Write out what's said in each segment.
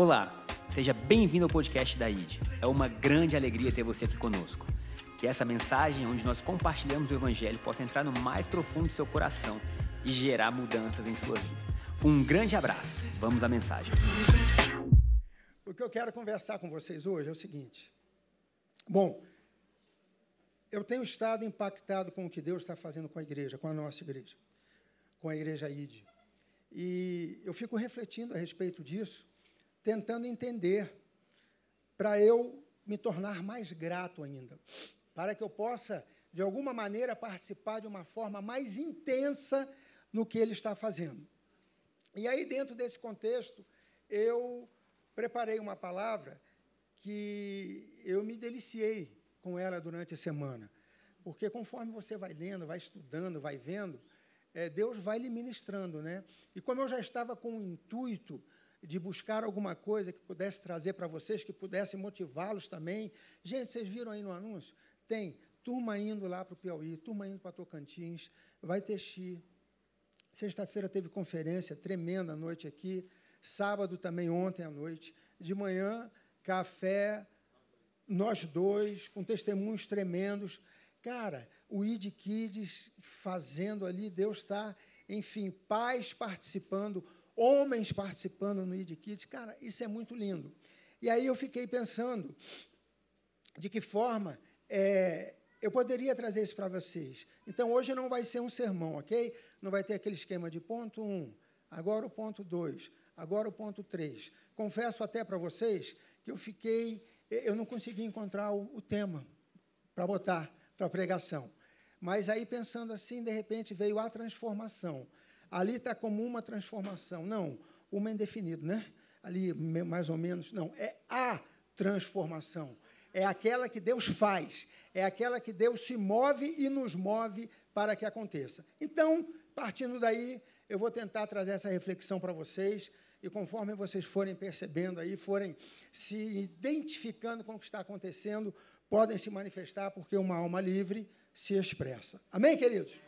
Olá, seja bem-vindo ao podcast da ID. É uma grande alegria ter você aqui conosco. Que essa mensagem, onde nós compartilhamos o Evangelho, possa entrar no mais profundo do seu coração e gerar mudanças em sua vida. Um grande abraço. Vamos à mensagem. O que eu quero conversar com vocês hoje é o seguinte. Bom, eu tenho estado impactado com o que Deus está fazendo com a igreja, com a nossa igreja, com a igreja ID. E eu fico refletindo a respeito disso tentando entender, para eu me tornar mais grato ainda, para que eu possa, de alguma maneira, participar de uma forma mais intensa no que ele está fazendo. E aí, dentro desse contexto, eu preparei uma palavra que eu me deliciei com ela durante a semana. Porque conforme você vai lendo, vai estudando, vai vendo, é, Deus vai lhe ministrando, né? E como eu já estava com o intuito de buscar alguma coisa que pudesse trazer para vocês, que pudesse motivá-los também. Gente, vocês viram aí no anúncio? Tem turma indo lá para o Piauí, turma indo para Tocantins, vai ter Xi. Sexta-feira teve conferência tremenda à noite aqui. Sábado também, ontem à noite. De manhã, café, nós dois, com testemunhos tremendos. Cara, o ID Kids fazendo ali, Deus está, enfim, pais participando, homens participando no ID Kids. Cara, isso é muito lindo. E aí eu fiquei pensando de que forma é, eu poderia trazer isso para vocês. Então, hoje não vai ser um sermão, ok? Não vai ter aquele esquema de ponto 1, um, agora o ponto 2, agora o ponto 3. Confesso até para vocês que eu fiquei, eu não consegui encontrar o, o tema para botar para a pregação. Mas aí, pensando assim, de repente veio a transformação. Ali está como uma transformação. Não, uma indefinido, né? Ali, mais ou menos. Não, é a transformação. É aquela que Deus faz. É aquela que Deus se move e nos move para que aconteça. Então, partindo daí, eu vou tentar trazer essa reflexão para vocês. E conforme vocês forem percebendo aí, forem se identificando com o que está acontecendo, podem se manifestar, porque uma alma livre se expressa. Amém, queridos?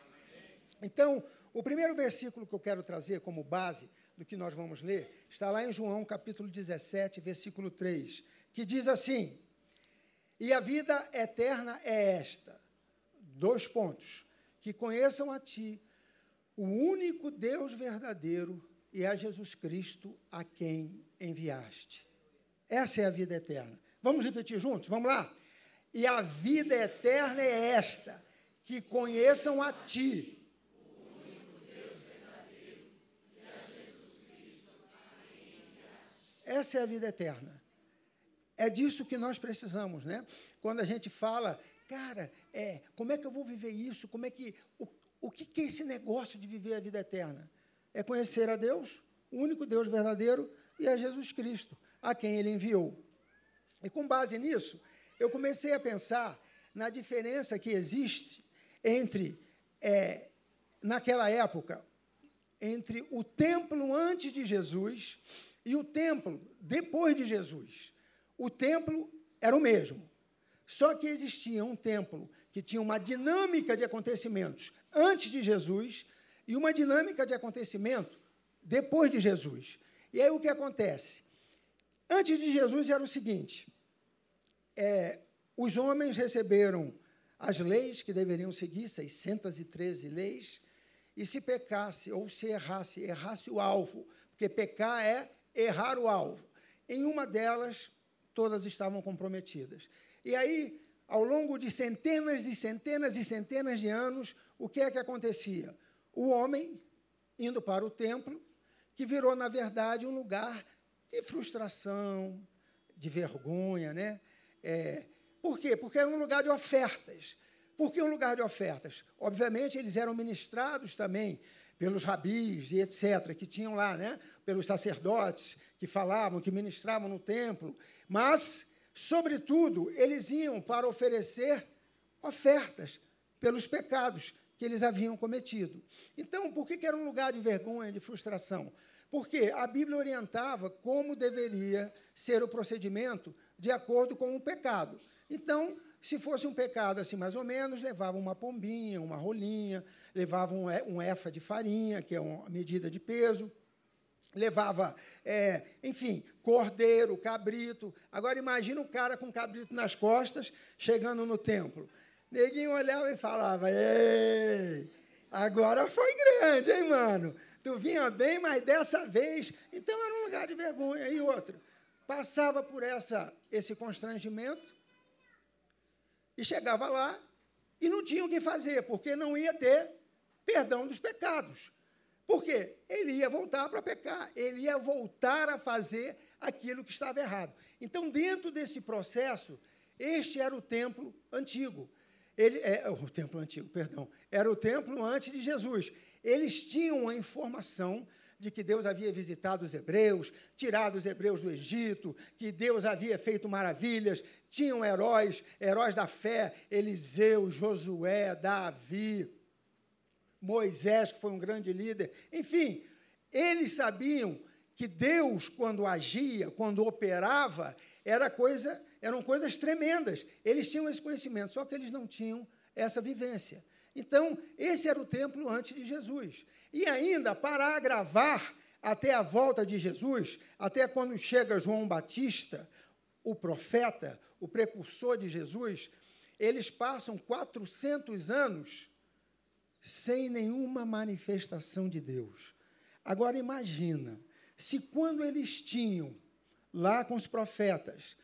Então, o primeiro versículo que eu quero trazer como base do que nós vamos ler está lá em João capítulo 17, versículo 3, que diz assim: E a vida eterna é esta, dois pontos, que conheçam a ti, o único Deus verdadeiro e a Jesus Cristo a quem enviaste. Essa é a vida eterna. Vamos repetir juntos? Vamos lá? E a vida eterna é esta: que conheçam a ti Essa é a vida eterna. É disso que nós precisamos, né? Quando a gente fala, cara, é, como é que eu vou viver isso? Como é que o, o que, é esse negócio de viver a vida eterna? É conhecer a Deus, o único Deus verdadeiro, e a Jesus Cristo, a quem Ele enviou. E com base nisso, eu comecei a pensar na diferença que existe entre, é, naquela época, entre o templo antes de Jesus e o templo, depois de Jesus, o templo era o mesmo. Só que existia um templo que tinha uma dinâmica de acontecimentos antes de Jesus e uma dinâmica de acontecimento depois de Jesus. E aí o que acontece? Antes de Jesus era o seguinte: é, os homens receberam as leis que deveriam seguir, 613 leis, e se pecasse ou se errasse, errasse o alvo, porque pecar é errar o alvo. Em uma delas, todas estavam comprometidas. E aí, ao longo de centenas e centenas e centenas de anos, o que é que acontecia? O homem indo para o templo, que virou, na verdade, um lugar de frustração, de vergonha, né? É, por quê? Porque era um lugar de ofertas. Por que um lugar de ofertas? Obviamente, eles eram ministrados também pelos rabis e etc., que tinham lá, né? pelos sacerdotes que falavam, que ministravam no templo, mas, sobretudo, eles iam para oferecer ofertas pelos pecados que eles haviam cometido. Então, por que era um lugar de vergonha, de frustração? Porque a Bíblia orientava como deveria ser o procedimento de acordo com o pecado. Então, se fosse um pecado assim, mais ou menos, levava uma pombinha, uma rolinha, levava um, um efa de farinha, que é uma medida de peso. levava, é, enfim, cordeiro, cabrito. Agora imagina um cara com cabrito nas costas chegando no templo. Neguinho olhava e falava: Ei, agora foi grande, hein, mano? Tu vinha bem, mas dessa vez. Então era um lugar de vergonha. E outro, passava por essa, esse constrangimento e chegava lá e não tinha o que fazer, porque não ia ter perdão dos pecados. Por quê? Ele ia voltar para pecar, ele ia voltar a fazer aquilo que estava errado. Então, dentro desse processo, este era o templo antigo. Ele, é, o templo antigo, perdão, era o templo antes de Jesus. Eles tinham a informação de que Deus havia visitado os hebreus, tirado os hebreus do Egito, que Deus havia feito maravilhas, tinham heróis, heróis da fé, Eliseu, Josué, Davi, Moisés, que foi um grande líder. Enfim, eles sabiam que Deus, quando agia, quando operava, era coisa, eram coisas tremendas. Eles tinham esse conhecimento, só que eles não tinham essa vivência. Então, esse era o templo antes de Jesus. E ainda, para agravar até a volta de Jesus, até quando chega João Batista, o profeta, o precursor de Jesus, eles passam 400 anos sem nenhuma manifestação de Deus. Agora imagina, se quando eles tinham lá com os profetas,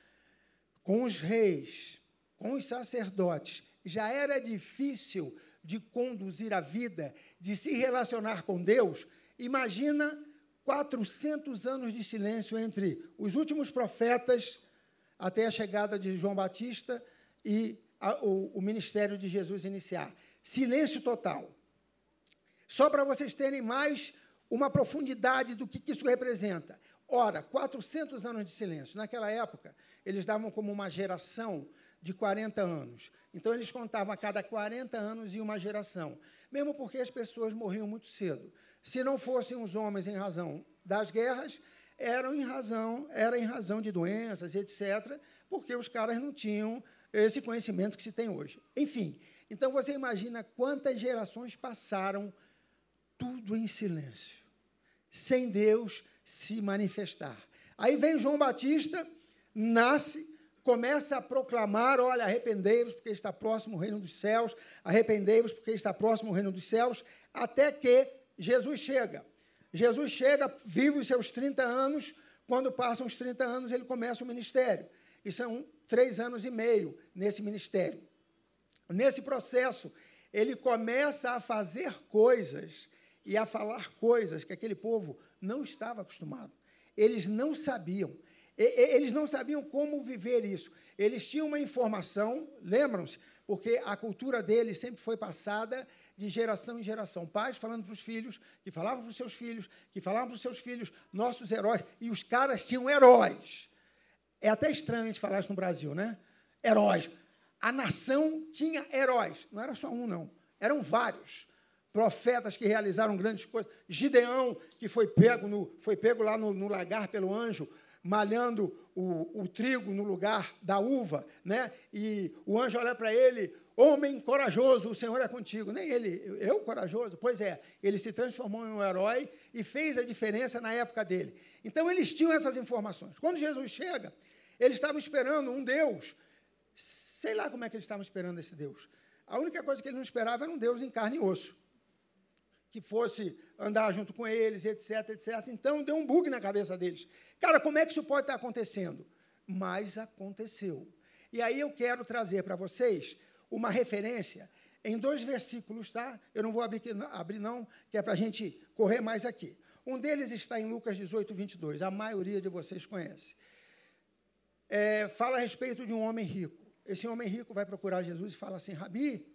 com os reis, com os sacerdotes, já era difícil de conduzir a vida, de se relacionar com Deus, imagina 400 anos de silêncio entre os últimos profetas até a chegada de João Batista e a, o, o ministério de Jesus iniciar. Silêncio total. Só para vocês terem mais uma profundidade do que, que isso representa. Ora, 400 anos de silêncio. Naquela época, eles davam como uma geração de 40 anos. Então, eles contavam a cada 40 anos e uma geração. Mesmo porque as pessoas morriam muito cedo. Se não fossem os homens em razão das guerras, eram em razão, era em razão de doenças, etc., porque os caras não tinham esse conhecimento que se tem hoje. Enfim, então você imagina quantas gerações passaram tudo em silêncio, sem Deus se manifestar. Aí vem João Batista, nasce, começa a proclamar: olha, arrependei-vos, porque está próximo o reino dos céus, arrependei-vos, porque está próximo o reino dos céus, até que Jesus chega. Jesus chega, vive os seus 30 anos, quando passam os 30 anos, ele começa o ministério. E são três anos e meio nesse ministério. Nesse processo, ele começa a fazer coisas e a falar coisas que aquele povo não estava acostumado. Eles não sabiam. Eles não sabiam como viver isso. Eles tinham uma informação, lembram-se, porque a cultura deles sempre foi passada de geração em geração. Pais falando para os filhos, que falavam para os seus filhos, que falavam para os seus filhos, nossos heróis. E os caras tinham heróis. É até estranho a gente falar isso no Brasil, né? Heróis. A nação tinha heróis. Não era só um, não. Eram vários. Profetas que realizaram grandes coisas. Gideão, que foi pego, no, foi pego lá no, no lagar pelo anjo, malhando o, o, trigo no lugar da uva, né? E o anjo olha para ele, homem corajoso, o Senhor é contigo. Nem ele, eu corajoso? Pois é, ele se transformou em um herói e fez a diferença na época dele. Então eles tinham essas informações. Quando Jesus chega, eles estavam esperando um Deus Sei lá como é que eles estavam esperando esse Deus. A única coisa que eles não esperavam era um Deus em carne e osso. Que fosse andar junto com eles, etc, etc. Então deu um bug na cabeça deles. Cara, como é que isso pode estar acontecendo? Mas aconteceu. E aí eu quero trazer para vocês uma referência em dois versículos, tá? Eu não vou abrir, abrir não, que é para a gente correr mais aqui. Um deles está em Lucas 18, 22. A maioria de vocês conhece. É, fala a respeito de um homem rico esse homem rico vai procurar Jesus e fala assim: Rabi,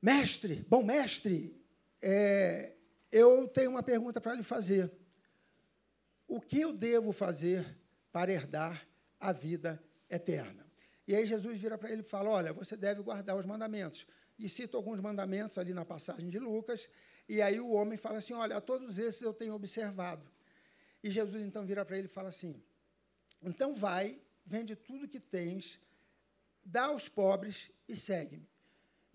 mestre, bom mestre, é, eu tenho uma pergunta para lhe fazer. O que eu devo fazer para herdar a vida eterna? E aí Jesus vira para ele e fala: Olha, você deve guardar os mandamentos. E cita alguns mandamentos ali na passagem de Lucas. E aí o homem fala assim: Olha, todos esses eu tenho observado. E Jesus então vira para ele e fala assim: Então vai vende tudo que tens, dá aos pobres e segue-me.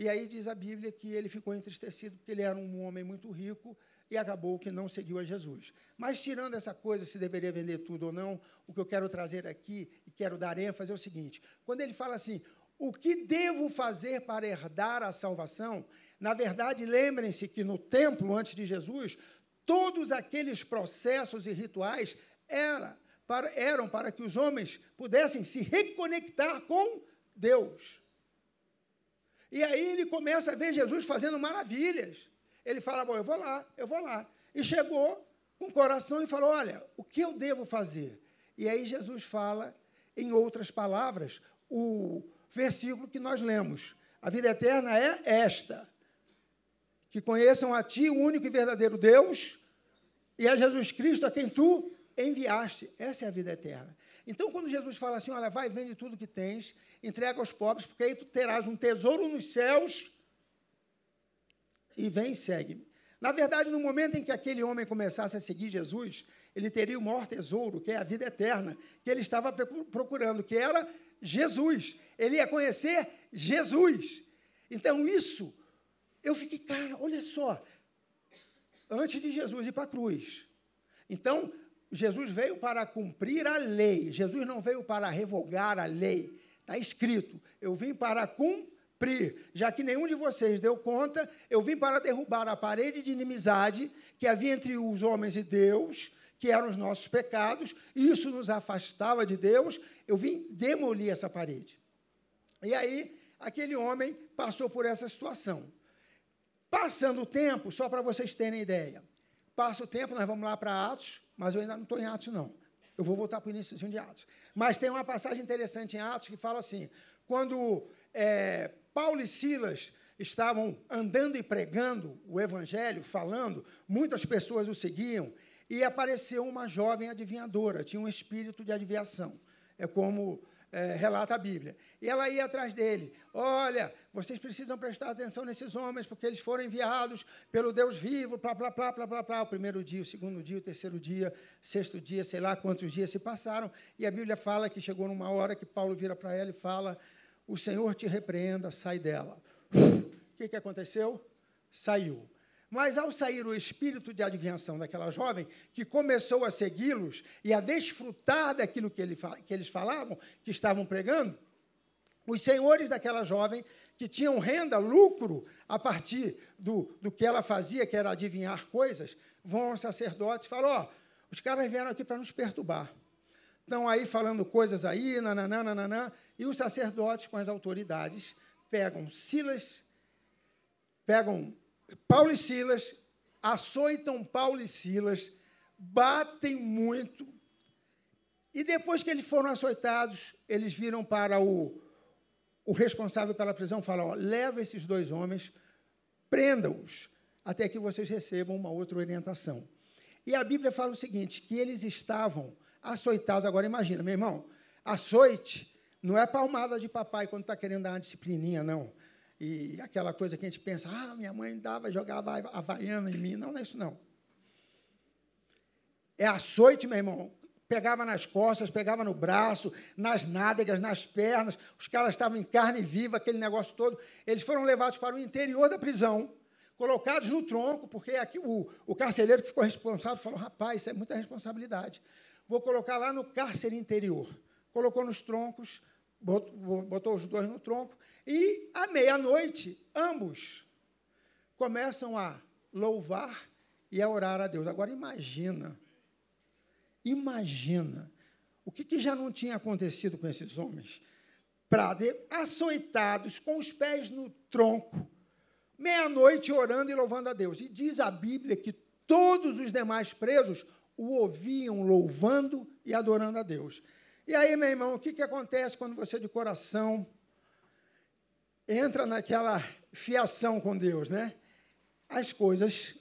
E aí diz a Bíblia que ele ficou entristecido porque ele era um homem muito rico e acabou que não seguiu a Jesus. Mas tirando essa coisa, se deveria vender tudo ou não, o que eu quero trazer aqui e quero dar ênfase é o seguinte: quando ele fala assim, o que devo fazer para herdar a salvação? Na verdade, lembrem-se que no templo, antes de Jesus, todos aqueles processos e rituais era para, eram para que os homens pudessem se reconectar com Deus. E aí ele começa a ver Jesus fazendo maravilhas. Ele fala: Bom, eu vou lá, eu vou lá. E chegou com o coração e falou: Olha, o que eu devo fazer? E aí Jesus fala, em outras palavras, o versículo que nós lemos: A vida eterna é esta, que conheçam a Ti, o único e verdadeiro Deus, e a Jesus Cristo a quem Tu enviaste. Essa é a vida eterna. Então, quando Jesus fala assim, olha, vai, vende tudo que tens, entrega aos pobres, porque aí tu terás um tesouro nos céus, e vem e segue-me. Na verdade, no momento em que aquele homem começasse a seguir Jesus, ele teria o maior tesouro, que é a vida eterna, que ele estava procurando, que era Jesus. Ele ia conhecer Jesus. Então, isso, eu fiquei, cara, olha só, antes de Jesus ir para a cruz. Então, Jesus veio para cumprir a lei. Jesus não veio para revogar a lei. Está escrito: eu vim para cumprir. Já que nenhum de vocês deu conta, eu vim para derrubar a parede de inimizade que havia entre os homens e Deus, que eram os nossos pecados, isso nos afastava de Deus. Eu vim demolir essa parede. E aí, aquele homem passou por essa situação. Passando o tempo, só para vocês terem ideia, passa o tempo, nós vamos lá para Atos, mas eu ainda não estou em Atos, não. Eu vou voltar para o início de Atos. Mas tem uma passagem interessante em Atos que fala assim: quando é, Paulo e Silas estavam andando e pregando o evangelho, falando, muitas pessoas o seguiam, e apareceu uma jovem adivinhadora, tinha um espírito de adivinhação. É como é, relata a Bíblia. E ela ia atrás dele. Olha, vocês precisam prestar atenção nesses homens, porque eles foram enviados pelo Deus vivo, plá, plá, plá, plá, plá, plá. O primeiro dia, o segundo dia, o terceiro dia, sexto dia, sei lá quantos dias se passaram. E a Bíblia fala que chegou numa hora que Paulo vira para ela e fala: O Senhor te repreenda, sai dela. O que, que aconteceu? Saiu. Mas ao sair o espírito de adivinhação daquela jovem, que começou a segui-los e a desfrutar daquilo que, ele, que eles falavam, que estavam pregando, os senhores daquela jovem, que tinham renda, lucro, a partir do, do que ela fazia, que era adivinhar coisas, vão ao sacerdote e falam: Ó, oh, os caras vieram aqui para nos perturbar. Estão aí falando coisas aí, nananã, nananã, e os sacerdotes, com as autoridades, pegam Silas, pegam Paulo e Silas açoitam Paulo e Silas, batem muito, e depois que eles foram açoitados, eles viram para o, o responsável pela prisão e falam: ó, leva esses dois homens, prenda-os, até que vocês recebam uma outra orientação. E a Bíblia fala o seguinte: que eles estavam açoitados. Agora imagina, meu irmão, açoite não é palmada de papai quando está querendo dar uma disciplininha, não e aquela coisa que a gente pensa, ah, minha mãe dava, jogava havaiana em mim. Não, não é isso não. É açoite, meu irmão. Pegava nas costas, pegava no braço, nas nádegas, nas pernas. Os caras estavam em carne viva, aquele negócio todo. Eles foram levados para o interior da prisão, colocados no tronco, porque aqui o, o carcereiro que ficou responsável falou: rapaz, isso é muita responsabilidade. Vou colocar lá no cárcere interior. Colocou nos troncos, botou, os dois no tronco, e à meia-noite, ambos começam a louvar e a orar a Deus. Agora imagina, imagina o que, que já não tinha acontecido com esses homens. Para açoitados, com os pés no tronco, meia-noite orando e louvando a Deus. E diz a Bíblia que todos os demais presos o ouviam louvando e adorando a Deus. E aí, meu irmão, o que, que acontece quando você de coração entra naquela fiação com Deus, né? As coisas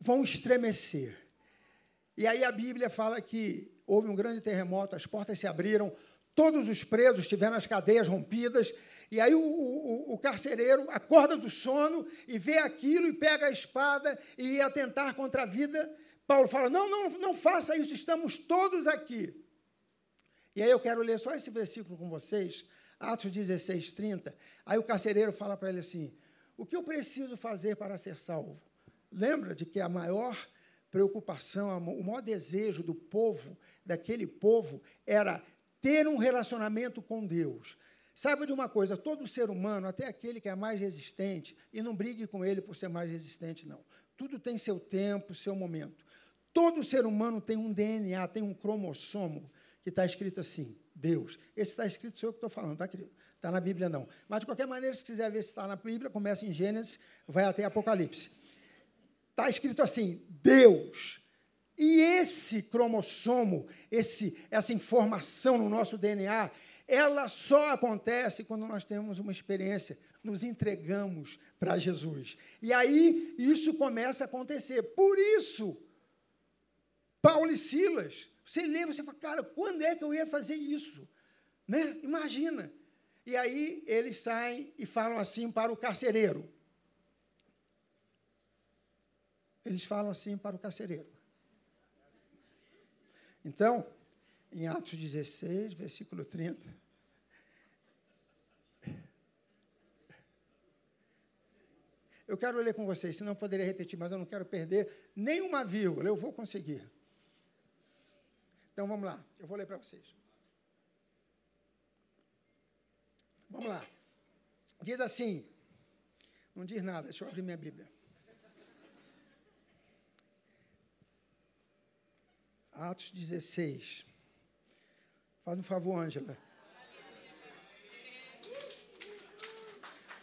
vão estremecer. E aí a Bíblia fala que houve um grande terremoto, as portas se abriram, todos os presos tiveram as cadeias rompidas, e aí o, o, o, carcereiro acorda do sono e vê aquilo e pega a espada e ia tentar contra a vida. Paulo fala: não, não, não faça isso, estamos todos aqui. E aí eu quero ler só esse versículo com vocês, Atos 16, 30. Aí o carcereiro fala para ele assim: O que eu preciso fazer para ser salvo? Lembra de que a maior preocupação, o maior desejo do povo, daquele povo, era ter um relacionamento com Deus. Saiba de uma coisa: todo ser humano, até aquele que é mais resistente, e não brigue com ele por ser mais resistente, não. Tudo tem seu tempo, seu momento. Todo ser humano tem um DNA, tem um cromossomo que está escrito assim, Deus. Esse está escrito, sou eu que estou falando, tá, querido? Está na Bíblia, não. Mas, de qualquer maneira, se quiser ver se está na Bíblia, começa em Gênesis, vai até Apocalipse. Está escrito assim, Deus. E esse cromossomo, esse, essa informação no nosso DNA, ela só acontece quando nós temos uma experiência, nos entregamos para Jesus. E aí isso começa a acontecer. Por isso, Paulo e Silas você lê, você fala, cara, quando é que eu ia fazer isso? Né? Imagina. E aí eles saem e falam assim para o carcereiro. Eles falam assim para o carcereiro. Então, em Atos 16, versículo 30. Eu quero ler com vocês, senão eu poderia repetir, mas eu não quero perder nenhuma vírgula, eu vou conseguir. Então vamos lá, eu vou ler para vocês. Vamos lá. Diz assim, não diz nada, deixa eu abrir minha Bíblia. Atos 16. Faz um favor, Ângela.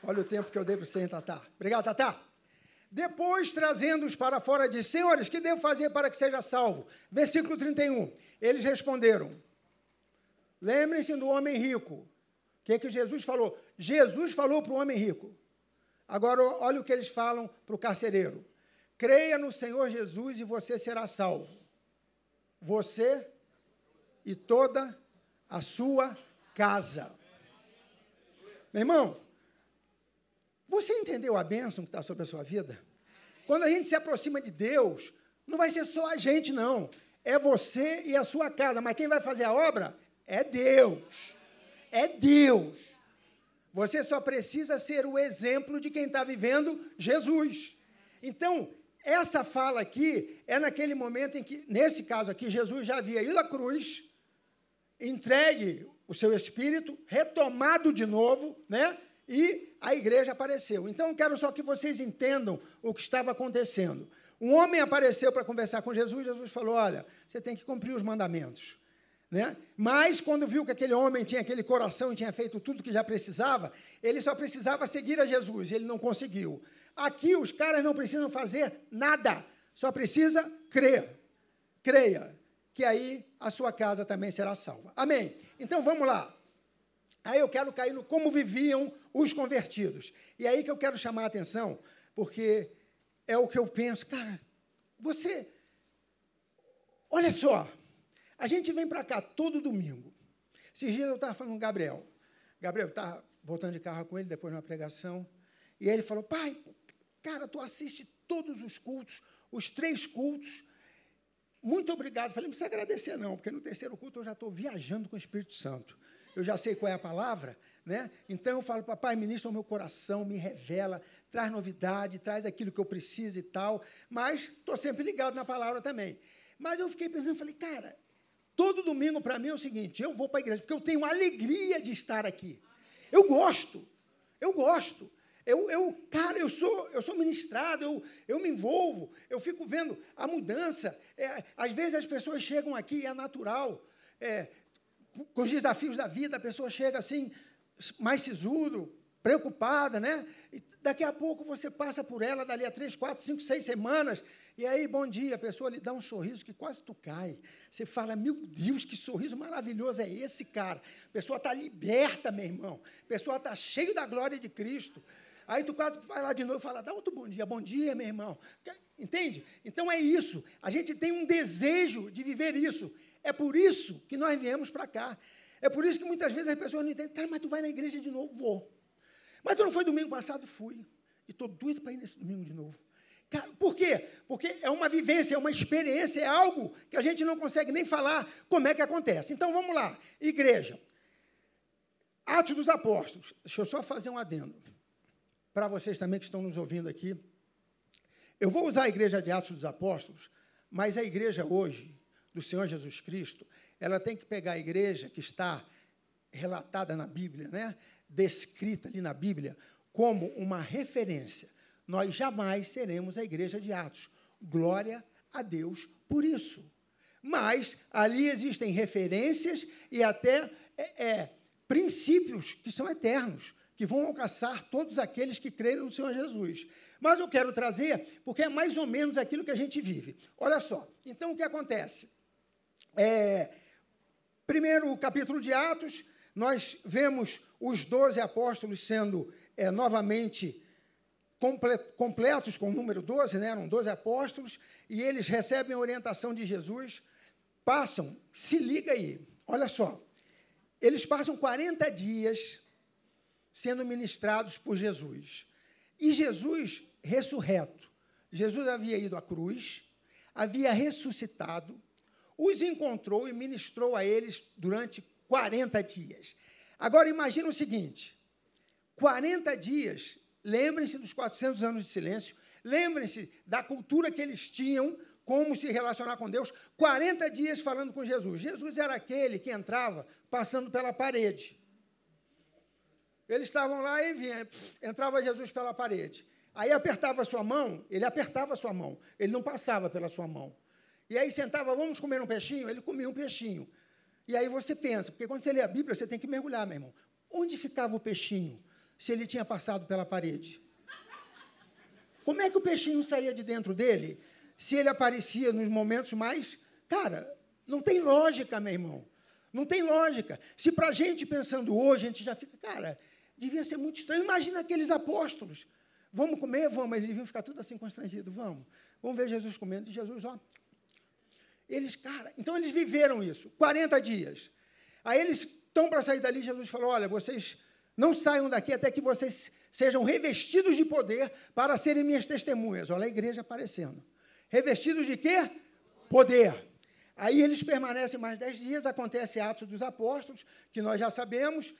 Olha o tempo que eu dei para você, hein, Tatá. Obrigado, Tatá. Depois, trazendo-os para fora, de Senhores, que devo fazer para que seja salvo? Versículo 31. Eles responderam: Lembrem-se do homem rico. O que, é que Jesus falou? Jesus falou para o homem rico. Agora, olha o que eles falam para o carcereiro: Creia no Senhor Jesus e você será salvo. Você e toda a sua casa. Meu irmão, você entendeu a bênção que está sobre a sua vida? Quando a gente se aproxima de Deus, não vai ser só a gente, não. É você e a sua casa. Mas quem vai fazer a obra é Deus. É Deus. Você só precisa ser o exemplo de quem está vivendo Jesus. Então, essa fala aqui é naquele momento em que, nesse caso aqui, Jesus já havia ido à cruz, entregue o seu espírito, retomado de novo, né? E a igreja apareceu. Então, eu quero só que vocês entendam o que estava acontecendo. Um homem apareceu para conversar com Jesus, Jesus falou: Olha, você tem que cumprir os mandamentos. Né? Mas, quando viu que aquele homem tinha aquele coração e tinha feito tudo que já precisava, ele só precisava seguir a Jesus, e ele não conseguiu. Aqui, os caras não precisam fazer nada, só precisa crer. Creia, que aí a sua casa também será salva. Amém? Então, vamos lá. Aí eu quero cair no como viviam os convertidos. E aí que eu quero chamar a atenção, porque é o que eu penso, cara, você. Olha só, a gente vem para cá todo domingo. Esses dias eu estava falando com o Gabriel. Gabriel estava voltando de carro com ele depois de uma pregação. E ele falou: pai, cara, tu assiste todos os cultos, os três cultos. Muito obrigado. Falei, não precisa agradecer, não, porque no terceiro culto eu já estou viajando com o Espírito Santo eu já sei qual é a palavra, né? Então eu falo, papai, ministra o meu coração, me revela, traz novidade, traz aquilo que eu preciso e tal, mas estou sempre ligado na palavra também. Mas eu fiquei pensando, falei, cara, todo domingo para mim é o seguinte, eu vou para a igreja, porque eu tenho alegria de estar aqui. Eu gosto, eu gosto. Eu, eu, cara, eu sou, eu sou ministrado, eu, eu me envolvo, eu fico vendo a mudança. É, às vezes as pessoas chegam aqui, é natural. É, com os desafios da vida, a pessoa chega assim, mais sisudo, preocupada, né? E daqui a pouco você passa por ela, dali a três, quatro, cinco, seis semanas, e aí, bom dia, a pessoa lhe dá um sorriso que quase tu cai. Você fala, meu Deus, que sorriso maravilhoso é esse, cara? A pessoa está liberta, meu irmão. A pessoa está cheia da glória de Cristo. Aí tu quase vai lá de novo e fala, dá outro bom dia, bom dia, meu irmão. Entende? Então é isso. A gente tem um desejo de viver isso. É por isso que nós viemos para cá. É por isso que muitas vezes as pessoas não entendem. Cara, mas tu vai na igreja de novo? Vou. Mas tu não foi domingo passado? Fui. E estou doido para ir nesse domingo de novo. Por quê? Porque é uma vivência, é uma experiência, é algo que a gente não consegue nem falar como é que acontece. Então vamos lá. Igreja. Atos dos Apóstolos. Deixa eu só fazer um adendo. Para vocês também que estão nos ouvindo aqui. Eu vou usar a igreja de Atos dos Apóstolos, mas a igreja hoje, do Senhor Jesus Cristo, ela tem que pegar a igreja que está relatada na Bíblia, né? descrita ali na Bíblia, como uma referência. Nós jamais seremos a igreja de Atos. Glória a Deus por isso. Mas ali existem referências e até é, é, princípios que são eternos, que vão alcançar todos aqueles que creram no Senhor Jesus. Mas eu quero trazer, porque é mais ou menos aquilo que a gente vive. Olha só, então o que acontece? É, primeiro capítulo de Atos, nós vemos os doze apóstolos sendo é, novamente completos com o número 12, né? eram 12 apóstolos, e eles recebem a orientação de Jesus, passam, se liga aí, olha só, eles passam 40 dias sendo ministrados por Jesus. E Jesus ressurreto. Jesus havia ido à cruz, havia ressuscitado, os encontrou e ministrou a eles durante 40 dias. Agora imagine o seguinte: 40 dias, lembrem-se dos 400 anos de silêncio, lembrem-se da cultura que eles tinham, como se relacionar com Deus, 40 dias falando com Jesus. Jesus era aquele que entrava passando pela parede. Eles estavam lá e vinha, entrava Jesus pela parede. Aí apertava sua mão, ele apertava sua mão, ele não passava pela sua mão. E aí sentava, vamos comer um peixinho? Ele comia um peixinho. E aí você pensa, porque quando você lê a Bíblia, você tem que mergulhar, meu irmão. Onde ficava o peixinho se ele tinha passado pela parede? Como é que o peixinho saía de dentro dele se ele aparecia nos momentos mais. Cara, não tem lógica, meu irmão. Não tem lógica. Se para a gente pensando hoje, a gente já fica, cara, devia ser muito estranho. Imagina aqueles apóstolos. Vamos comer? Vamos. Eles deviam ficar tudo assim constrangidos. Vamos. Vamos ver Jesus comendo. E Jesus, ó, eles, cara, então eles viveram isso, 40 dias. Aí eles estão para sair dali, Jesus falou: Olha, vocês não saiam daqui até que vocês sejam revestidos de poder para serem minhas testemunhas. Olha a igreja aparecendo. Revestidos de quê? Poder. Aí eles permanecem mais dez dias, acontece Atos dos Apóstolos, que nós já sabemos.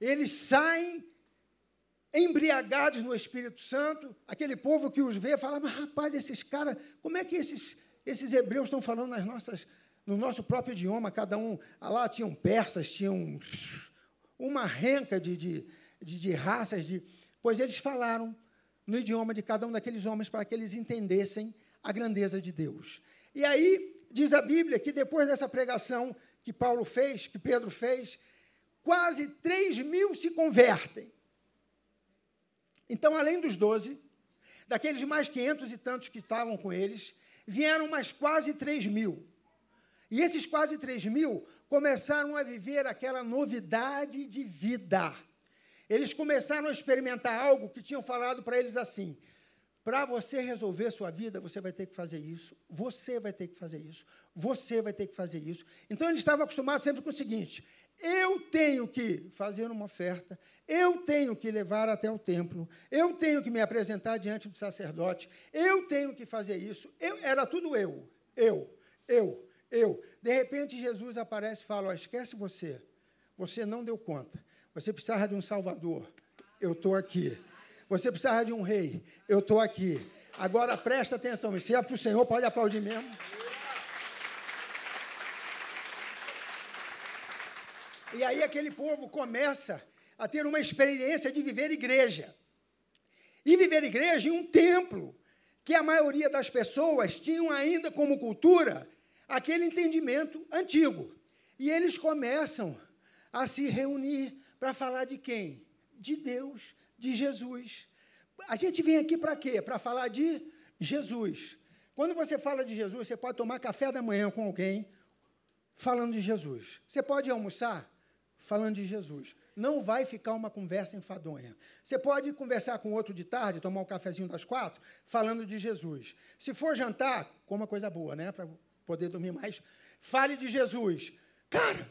Eles saem embriagados no Espírito Santo. Aquele povo que os vê fala: Mas rapaz, esses caras, como é que esses esses hebreus estão falando nas nossas, no nosso próprio idioma, cada um, ah, lá tinham persas, tinham uma renca de, de, de, de raças, de, pois eles falaram no idioma de cada um daqueles homens para que eles entendessem a grandeza de Deus. E aí, diz a Bíblia que depois dessa pregação que Paulo fez, que Pedro fez, quase 3 mil se convertem. Então, além dos doze, daqueles mais quinhentos e tantos que estavam com eles, vieram mais quase 3 mil. E esses quase 3 mil começaram a viver aquela novidade de vida. Eles começaram a experimentar algo que tinham falado para eles assim: para você resolver sua vida, você vai ter que fazer isso, você vai ter que fazer isso, você vai ter que fazer isso. Então eles estavam acostumados sempre com o seguinte: eu tenho que fazer uma oferta, eu tenho que levar até o templo, eu tenho que me apresentar diante do sacerdote, eu tenho que fazer isso. Eu, era tudo eu, eu, eu, eu. De repente Jesus aparece e fala: oh, esquece você, você não deu conta, você precisava de um Salvador, eu estou aqui. Você precisava de um rei, eu estou aqui. Agora presta atenção, se é para o Senhor, pode aplaudir mesmo. E aí aquele povo começa a ter uma experiência de viver igreja. E viver igreja em um templo, que a maioria das pessoas tinham ainda como cultura aquele entendimento antigo. E eles começam a se reunir para falar de quem? De Deus, de Jesus. A gente vem aqui para quê? Para falar de Jesus. Quando você fala de Jesus, você pode tomar café da manhã com alguém falando de Jesus. Você pode almoçar falando de Jesus. Não vai ficar uma conversa enfadonha. Você pode conversar com outro de tarde, tomar um cafezinho das quatro, falando de Jesus. Se for jantar, coma coisa boa, né? Para poder dormir mais. Fale de Jesus. Cara,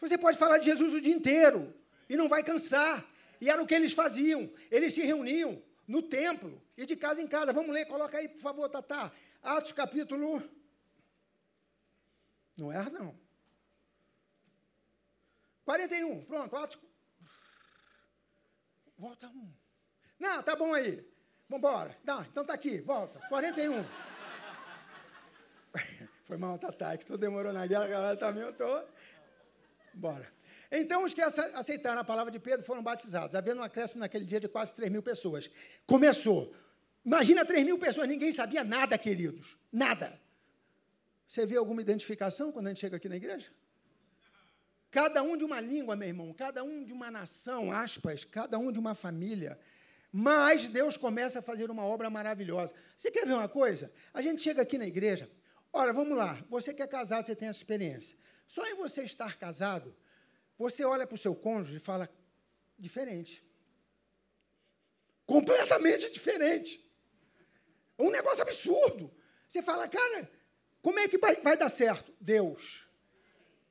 você pode falar de Jesus o dia inteiro e não vai cansar. E era o que eles faziam. Eles se reuniam no templo e de casa em casa. Vamos ler, coloca aí, por favor, Tatá. Atos capítulo. Não erra, não. 41, pronto, Atos. volta um. Não, tá bom aí. Vambora. Não, então tá aqui, volta. 41. Foi mal, Tatá, que tu demorou na guerra, agora também eu tô. Bora. Então, os que aceitaram a palavra de Pedro foram batizados, havendo um acréscimo naquele dia de quase 3 mil pessoas. Começou. Imagina 3 mil pessoas, ninguém sabia nada, queridos. Nada. Você vê alguma identificação quando a gente chega aqui na igreja? Cada um de uma língua, meu irmão, cada um de uma nação, aspas, cada um de uma família. Mas Deus começa a fazer uma obra maravilhosa. Você quer ver uma coisa? A gente chega aqui na igreja, olha, vamos lá, você que é casado, você tem essa experiência. Só em você estar casado, você olha para o seu cônjuge e fala, diferente. Completamente diferente. Um negócio absurdo. Você fala, cara, como é que vai, vai dar certo? Deus.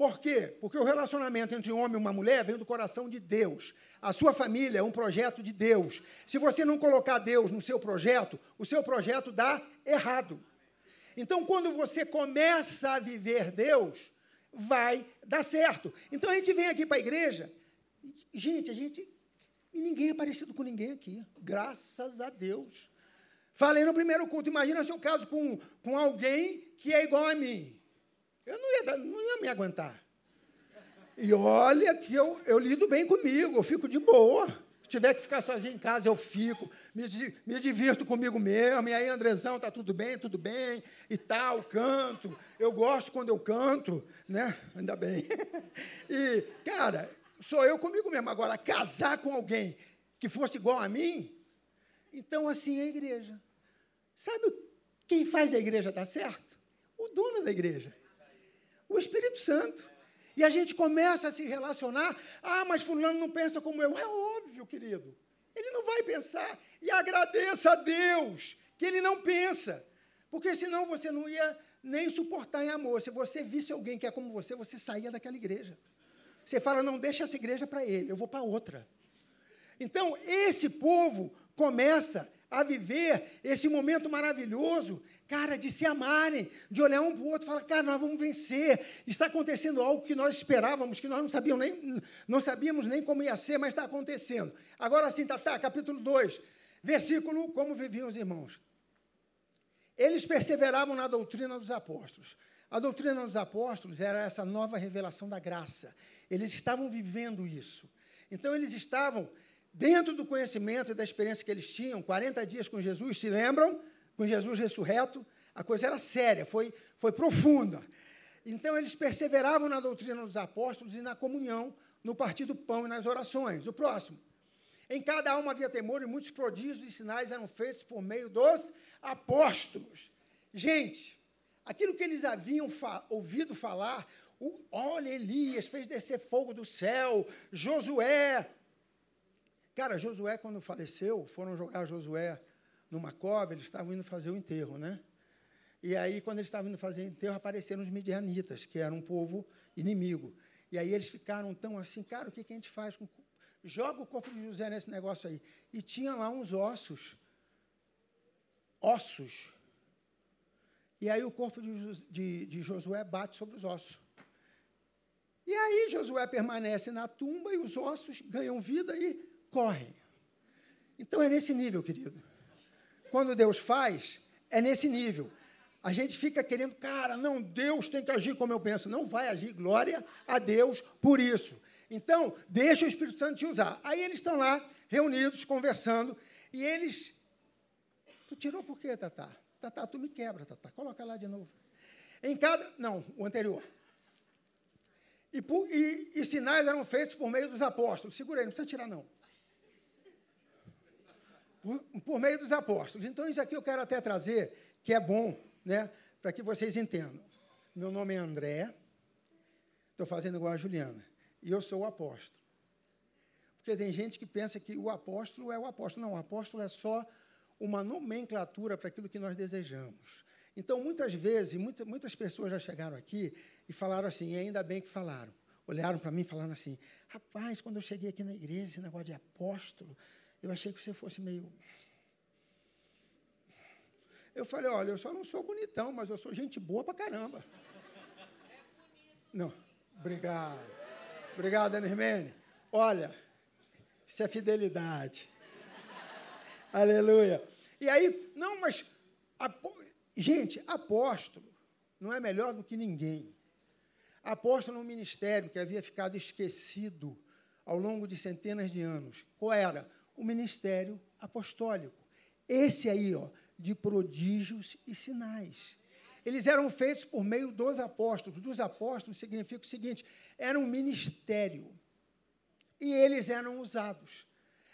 Por quê? Porque o relacionamento entre um homem e uma mulher vem do coração de Deus. A sua família é um projeto de Deus. Se você não colocar Deus no seu projeto, o seu projeto dá errado. Então, quando você começa a viver Deus, vai dar certo. Então a gente vem aqui para a igreja, gente, a gente. E ninguém é parecido com ninguém aqui, graças a Deus. Falei no primeiro culto, imagina seu caso com, com alguém que é igual a mim. Eu não ia, não ia me aguentar. E olha que eu, eu lido bem comigo, eu fico de boa. Se tiver que ficar sozinho em casa, eu fico, me, me divirto comigo mesmo, e aí, Andrezão, tá tudo bem, tudo bem, e tal, canto. Eu gosto quando eu canto, né? Ainda bem. E, cara, sou eu comigo mesmo. Agora, casar com alguém que fosse igual a mim, então assim é a igreja. Sabe quem faz a igreja dar certo? O dono da igreja. O Espírito Santo. E a gente começa a se relacionar. Ah, mas fulano não pensa como eu. É óbvio, querido. Ele não vai pensar. E agradeça a Deus que ele não pensa. Porque senão você não ia nem suportar em amor. Se você visse alguém que é como você, você saía daquela igreja. Você fala, não, deixa essa igreja para ele, eu vou para outra. Então, esse povo começa a viver esse momento maravilhoso, cara, de se amarem, de olhar um para o outro e falar, cara, nós vamos vencer. Está acontecendo algo que nós esperávamos, que nós não sabíamos nem, não sabíamos nem como ia ser, mas está acontecendo. Agora sim, tá, tá, capítulo 2, versículo, como viviam os irmãos. Eles perseveravam na doutrina dos apóstolos. A doutrina dos apóstolos era essa nova revelação da graça. Eles estavam vivendo isso. Então, eles estavam dentro do conhecimento e da experiência que eles tinham, 40 dias com Jesus, se lembram? Com Jesus ressurreto, a coisa era séria, foi, foi profunda. Então, eles perseveravam na doutrina dos apóstolos e na comunhão, no partir do pão e nas orações. O próximo. Em cada alma havia temor e muitos prodígios e sinais eram feitos por meio dos apóstolos. Gente, aquilo que eles haviam fa ouvido falar, o, olha, Elias fez descer fogo do céu, Josué Cara, Josué, quando faleceu, foram jogar Josué numa cova, eles estavam indo fazer o enterro, né? E aí, quando eles estavam indo fazer o enterro, apareceram os midianitas, que eram um povo inimigo. E aí eles ficaram tão assim, cara, o que, que a gente faz? Com... Joga o corpo de José nesse negócio aí. E tinha lá uns ossos. Ossos. E aí o corpo de, de, de Josué bate sobre os ossos. E aí Josué permanece na tumba e os ossos ganham vida e correm. Então é nesse nível, querido. Quando Deus faz, é nesse nível. A gente fica querendo, cara, não, Deus tem que agir como eu penso. Não vai agir, glória a Deus por isso. Então, deixa o Espírito Santo te usar. Aí eles estão lá, reunidos, conversando, e eles. Tu tirou por quê, Tatá? Tatá, tu me quebra, Tatá. Coloca lá de novo. Em cada. Não, o anterior. E, e, e sinais eram feitos por meio dos apóstolos. Segura aí, não precisa tirar, não por, por meio dos apóstolos. Então, isso aqui eu quero até trazer, que é bom, né, para que vocês entendam. Meu nome é André, estou fazendo igual a Juliana, e eu sou o apóstolo. Porque tem gente que pensa que o apóstolo é o apóstolo. Não, o apóstolo é só uma nomenclatura para aquilo que nós desejamos. Então, muitas vezes, muitas, muitas pessoas já chegaram aqui e falaram assim, e ainda bem que falaram. Olharam para mim falaram assim: rapaz, quando eu cheguei aqui na igreja, esse negócio de apóstolo, eu achei que você fosse meio. Eu falei, olha, eu só não sou bonitão, mas eu sou gente boa pra caramba. É não, obrigado. Obrigado, Ana Olha, Isso é fidelidade. Aleluia. E aí, não, mas, gente, apóstolo não é melhor do que ninguém. Apóstolo no ministério que havia ficado esquecido ao longo de centenas de anos. Qual era? O ministério apostólico. Esse aí, ó, de prodígios e sinais. Eles eram feitos por meio dos apóstolos. Dos apóstolos significa o seguinte: era um ministério. E eles eram usados.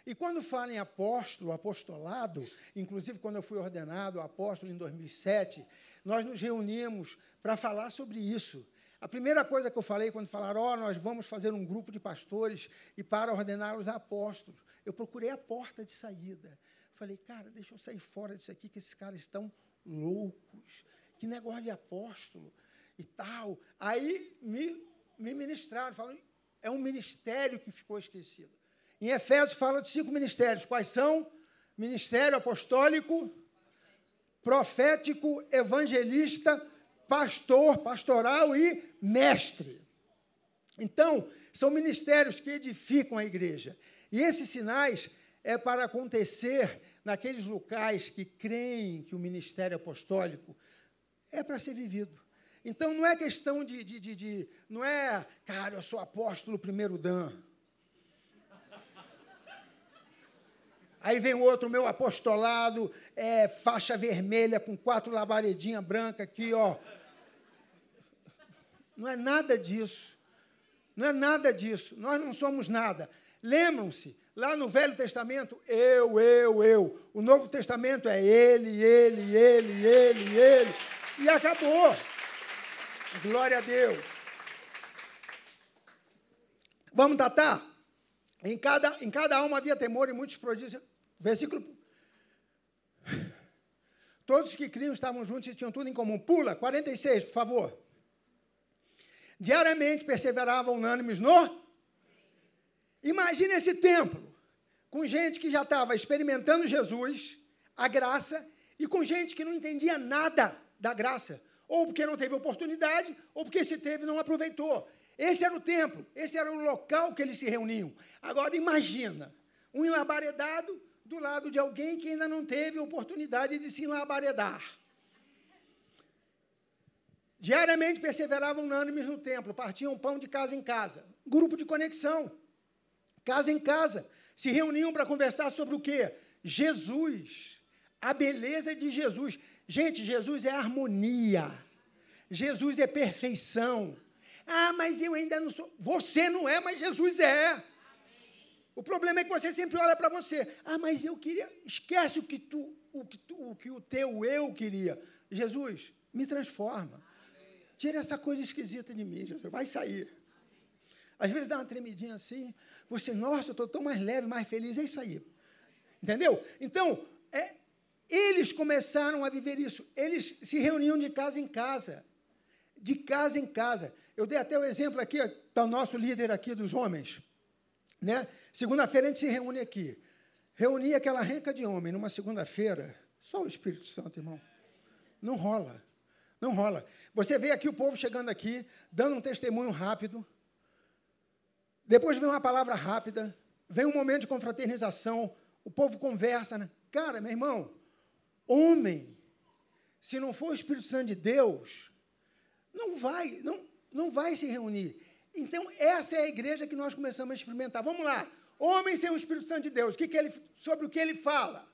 E quando fala em apóstolo, apostolado, inclusive quando eu fui ordenado apóstolo em 2007, nós nos reunimos para falar sobre isso. A primeira coisa que eu falei quando falaram, ó, oh, nós vamos fazer um grupo de pastores e para ordenar os apóstolos, eu procurei a porta de saída. Falei, cara, deixa eu sair fora disso aqui, que esses caras estão loucos. Que negócio de apóstolo e tal. Aí me, me ministraram, falaram, é um ministério que ficou esquecido. Em Efésios fala de cinco ministérios. Quais são? Ministério apostólico, profético, evangelista, pastor, pastoral e mestre. Então, são ministérios que edificam a igreja. E esses sinais é para acontecer naqueles locais que creem que o ministério apostólico é para ser vivido. Então, não é questão de, de, de, de, Não é, cara, eu sou apóstolo primeiro Dan. Aí vem outro, meu apostolado, é faixa vermelha com quatro labaredinhas brancas aqui, ó. Não é nada disso. Não é nada disso. Nós não somos nada. Lembram-se, lá no Velho Testamento, eu, eu, eu. O Novo Testamento é ele, ele, ele, ele, ele. E acabou. Glória a Deus. Vamos datar? Em cada, em cada alma havia temor e muitos prodígios. Versículo. Todos os que criam estavam juntos e tinham tudo em comum. Pula, 46, por favor. Diariamente perseveravam unânimes no. Imagine esse templo, com gente que já estava experimentando Jesus, a graça, e com gente que não entendia nada da graça, ou porque não teve oportunidade, ou porque se teve não aproveitou. Esse era o templo, esse era o local que eles se reuniam. Agora imagina, um enlabaredado do lado de alguém que ainda não teve oportunidade de se enlabaredar. Diariamente perseveravam unânimes no templo, partiam pão de casa em casa. Grupo de conexão. Casa em casa. Se reuniam para conversar sobre o quê? Jesus. A beleza de Jesus. Gente, Jesus é harmonia. Jesus é perfeição. Ah, mas eu ainda não sou. Você não é, mas Jesus é. O problema é que você sempre olha para você. Ah, mas eu queria. Esquece o que, tu, o, que tu, o que o teu eu queria. Jesus, me transforma. Tira essa coisa esquisita de mim, Jesus. Vai sair. Às vezes dá uma tremidinha assim. Você, nossa, eu estou tão mais leve, mais feliz. É isso aí. Entendeu? Então, é, eles começaram a viver isso. Eles se reuniam de casa em casa. De casa em casa. Eu dei até o exemplo aqui, para o nosso líder aqui dos homens. Né? Segunda-feira a gente se reúne aqui. Reunir aquela renca de homem numa segunda-feira, só o Espírito Santo, irmão. Não rola. Não rola. Você vê aqui o povo chegando aqui, dando um testemunho rápido. Depois vem uma palavra rápida, vem um momento de confraternização, o povo conversa. Né? Cara, meu irmão, homem, se não for o Espírito Santo de Deus, não vai, não, não vai se reunir. Então, essa é a igreja que nós começamos a experimentar. Vamos lá. Homem sem o Espírito Santo de Deus, que que ele, sobre o que ele fala?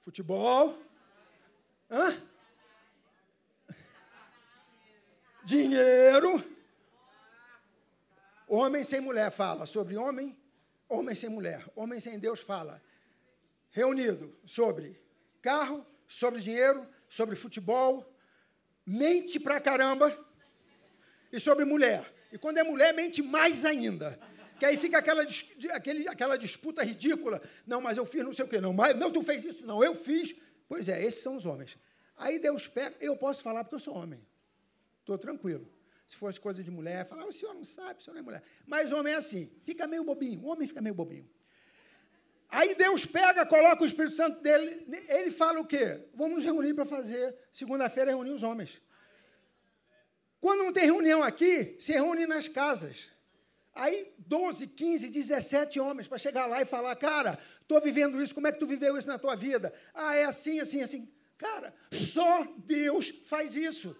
Futebol. Hã? Dinheiro. Homem sem mulher fala sobre homem, homem sem mulher. Homem sem Deus fala. Reunido sobre carro, sobre dinheiro, sobre futebol. Mente pra caramba e sobre mulher. E quando é mulher, mente mais ainda. Que aí fica aquela, aquele, aquela disputa ridícula. Não, mas eu fiz não sei o quê. Não, mas, não, tu fez isso. Não, eu fiz. Pois é, esses são os homens. Aí Deus pega. Eu posso falar porque eu sou homem. Estou tranquilo. Se fosse coisa de mulher, falar, o senhor não sabe, o senhor não é mulher. Mas homem é assim, fica meio bobinho. O homem fica meio bobinho. Aí Deus pega, coloca o Espírito Santo dele, ele fala o quê? Vamos nos reunir para fazer, segunda-feira, reunir os homens. Quando não tem reunião aqui, se reúne nas casas. Aí, 12, 15, 17 homens para chegar lá e falar: Cara, estou vivendo isso, como é que tu viveu isso na tua vida? Ah, é assim, assim, assim. Cara, só Deus faz isso.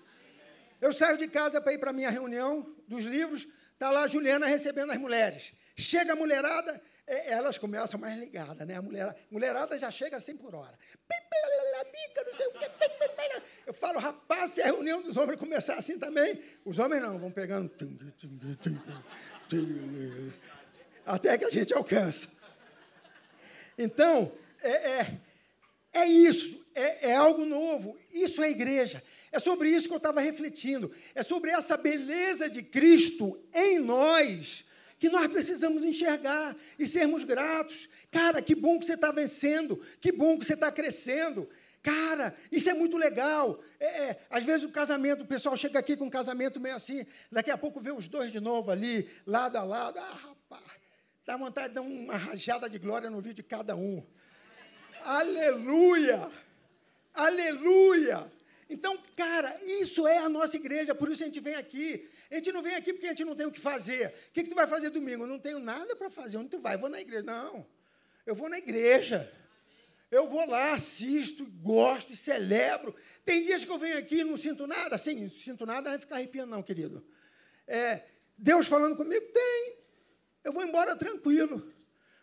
Eu saio de casa para ir para a minha reunião dos livros, está lá a Juliana recebendo as mulheres. Chega a mulherada, é, elas começam mais ligadas, né? A mulher, mulherada já chega assim por hora. Eu falo, rapaz, se a reunião dos homens começar assim também, os homens não, vão pegando. Até que a gente alcança. Então, é, é, é isso, é, é algo novo. Isso é igreja. É sobre isso que eu estava refletindo. É sobre essa beleza de Cristo em nós que nós precisamos enxergar e sermos gratos. Cara, que bom que você está vencendo, que bom que você está crescendo. Cara, isso é muito legal. É, é, às vezes o casamento, o pessoal chega aqui com um casamento meio assim, daqui a pouco vê os dois de novo ali, lado a lado. Ah, rapaz, dá vontade de dar uma rajada de glória no vídeo de cada um. Aleluia! Aleluia! Então, cara, isso é a nossa igreja, por isso a gente vem aqui. A gente não vem aqui porque a gente não tem o que fazer. O que, que tu vai fazer domingo? Eu não tenho nada para fazer. Onde tu vai? Eu vou na igreja. Não, eu vou na igreja. Eu vou lá, assisto, gosto e celebro. Tem dias que eu venho aqui e não sinto nada. Sim, não sinto nada, não é ficar arrepiando, não, querido. É, Deus falando comigo? Tem. Eu vou embora tranquilo.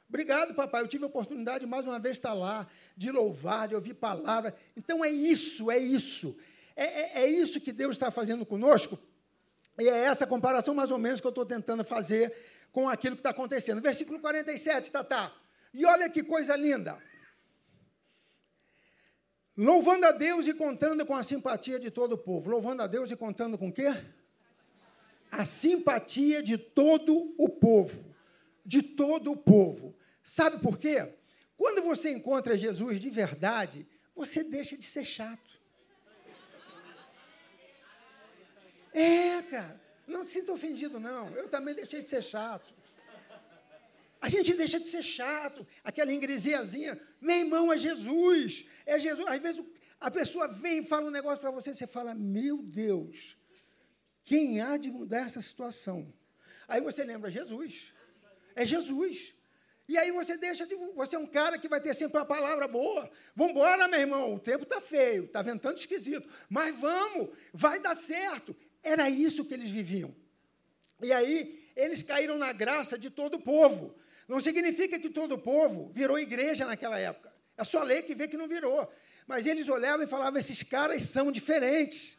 Obrigado, papai. Eu tive a oportunidade mais uma vez de estar lá, de louvar, de ouvir palavra. Então é isso, é isso. É, é, é isso que Deus está fazendo conosco. E é essa comparação mais ou menos que eu estou tentando fazer com aquilo que está acontecendo. Versículo 47, Tatá. E olha que coisa linda louvando a Deus e contando com a simpatia de todo o povo. Louvando a Deus e contando com o quê? A simpatia de todo o povo. De todo o povo. Sabe por quê? Quando você encontra Jesus de verdade, você deixa de ser chato. É, cara. Não se sinta ofendido, não. Eu também deixei de ser chato. A gente deixa de ser chato, aquela ingreziazinha. Meu irmão, é Jesus. É Jesus. Às vezes a pessoa vem e fala um negócio para você, você fala, meu Deus, quem há de mudar essa situação? Aí você lembra, Jesus. É Jesus. E aí você deixa de. Você é um cara que vai ter sempre uma palavra boa. Vamos embora, meu irmão. O tempo está feio, está ventando esquisito. Mas vamos, vai dar certo. Era isso que eles viviam. E aí, eles caíram na graça de todo o povo. Não significa que todo o povo virou igreja naquela época. É só lei que vê que não virou. Mas eles olhavam e falavam: esses caras são diferentes.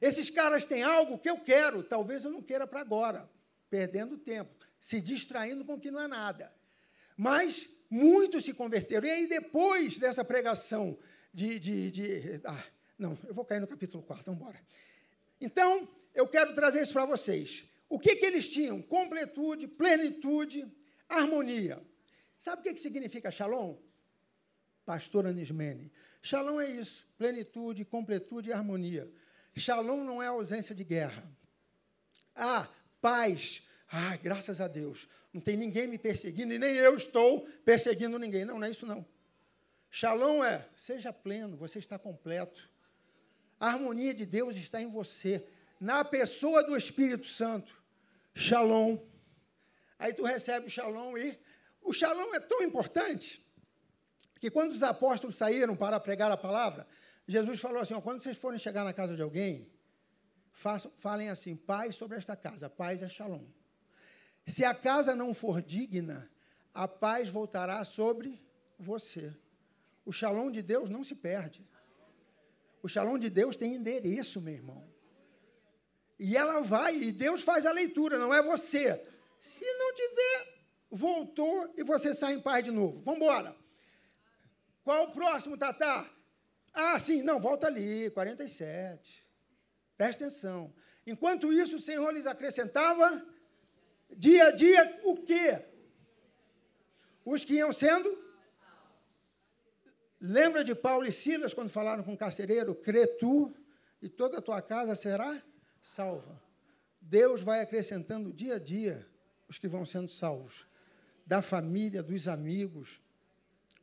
Esses caras têm algo que eu quero, talvez eu não queira para agora, perdendo tempo, se distraindo com o que não é nada. Mas muitos se converteram. E aí, depois dessa pregação de. de, de ah, não, eu vou cair no capítulo 4, vamos embora. Então, eu quero trazer isso para vocês. O que, que eles tinham? Completude, plenitude, Harmonia. Sabe o que significa shalom? Pastor Anismene. Shalom é isso: plenitude, completude e harmonia. Shalom não é ausência de guerra. Ah, paz. Ah, graças a Deus. Não tem ninguém me perseguindo e nem eu estou perseguindo ninguém. Não, não é isso não. Shalom é, seja pleno, você está completo. A harmonia de Deus está em você, na pessoa do Espírito Santo. Shalom Aí tu recebe o shalom e o shalom é tão importante que quando os apóstolos saíram para pregar a palavra, Jesus falou assim: ó, quando vocês forem chegar na casa de alguém, façam, falem assim: paz sobre esta casa, paz é shalom. Se a casa não for digna, a paz voltará sobre você. O shalom de Deus não se perde. O shalom de Deus tem endereço, meu irmão. E ela vai, e Deus faz a leitura, não é você. Se não tiver, voltou e você sai em paz de novo. Vamos embora. Qual o próximo, Tatá? Ah, sim, não, volta ali, 47. Presta atenção. Enquanto isso, o Senhor lhes acrescentava dia a dia o quê? Os que iam sendo. Lembra de Paulo e Silas quando falaram com o carcereiro? Crê tu e toda a tua casa será salva. Deus vai acrescentando dia a dia os que vão sendo salvos, da família, dos amigos.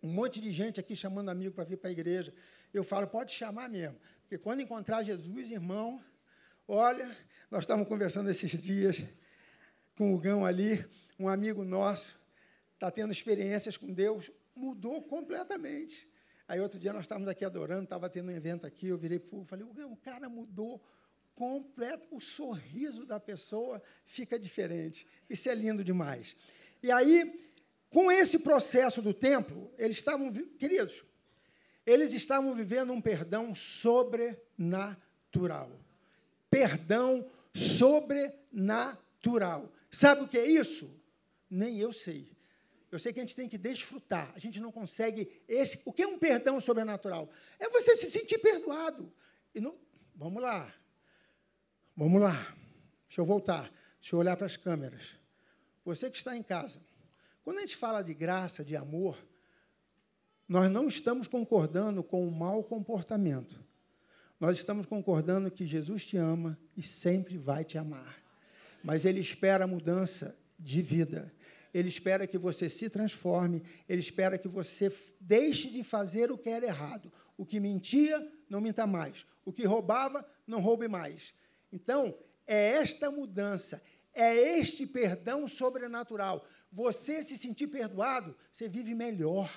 Um monte de gente aqui chamando amigo para vir para a igreja. Eu falo, pode chamar mesmo, porque quando encontrar Jesus, irmão, olha, nós estávamos conversando esses dias com o Gão ali, um amigo nosso, está tendo experiências com Deus, mudou completamente. Aí outro dia nós estávamos aqui adorando, estava tendo um evento aqui, eu virei para o falei, o cara mudou completo, o sorriso da pessoa fica diferente. Isso é lindo demais. E aí, com esse processo do templo, eles estavam, queridos, eles estavam vivendo um perdão sobrenatural. Perdão sobrenatural. Sabe o que é isso? Nem eu sei. Eu sei que a gente tem que desfrutar. A gente não consegue. Esse, o que é um perdão sobrenatural? É você se sentir perdoado. E não, vamos lá. Vamos lá. Deixa eu voltar. Deixa eu olhar para as câmeras. Você que está em casa. Quando a gente fala de graça, de amor, nós não estamos concordando com o mau comportamento. Nós estamos concordando que Jesus te ama e sempre vai te amar. Mas Ele espera mudança de vida. Ele espera que você se transforme, ele espera que você deixe de fazer o que era errado. O que mentia, não minta mais. O que roubava, não roube mais. Então, é esta mudança, é este perdão sobrenatural. Você se sentir perdoado, você vive melhor,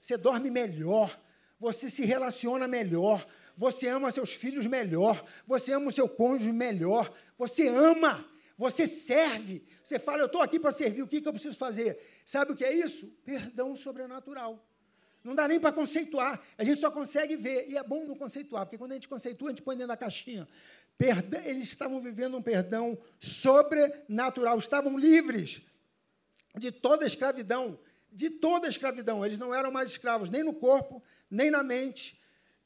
você dorme melhor, você se relaciona melhor, você ama seus filhos melhor, você ama o seu cônjuge melhor, você ama você serve. Você fala, eu estou aqui para servir, o que, que eu preciso fazer? Sabe o que é isso? Perdão sobrenatural. Não dá nem para conceituar. A gente só consegue ver. E é bom não conceituar, porque quando a gente conceitua, a gente põe dentro da caixinha. Perdão, eles estavam vivendo um perdão sobrenatural. Estavam livres de toda escravidão. De toda escravidão. Eles não eram mais escravos, nem no corpo, nem na mente,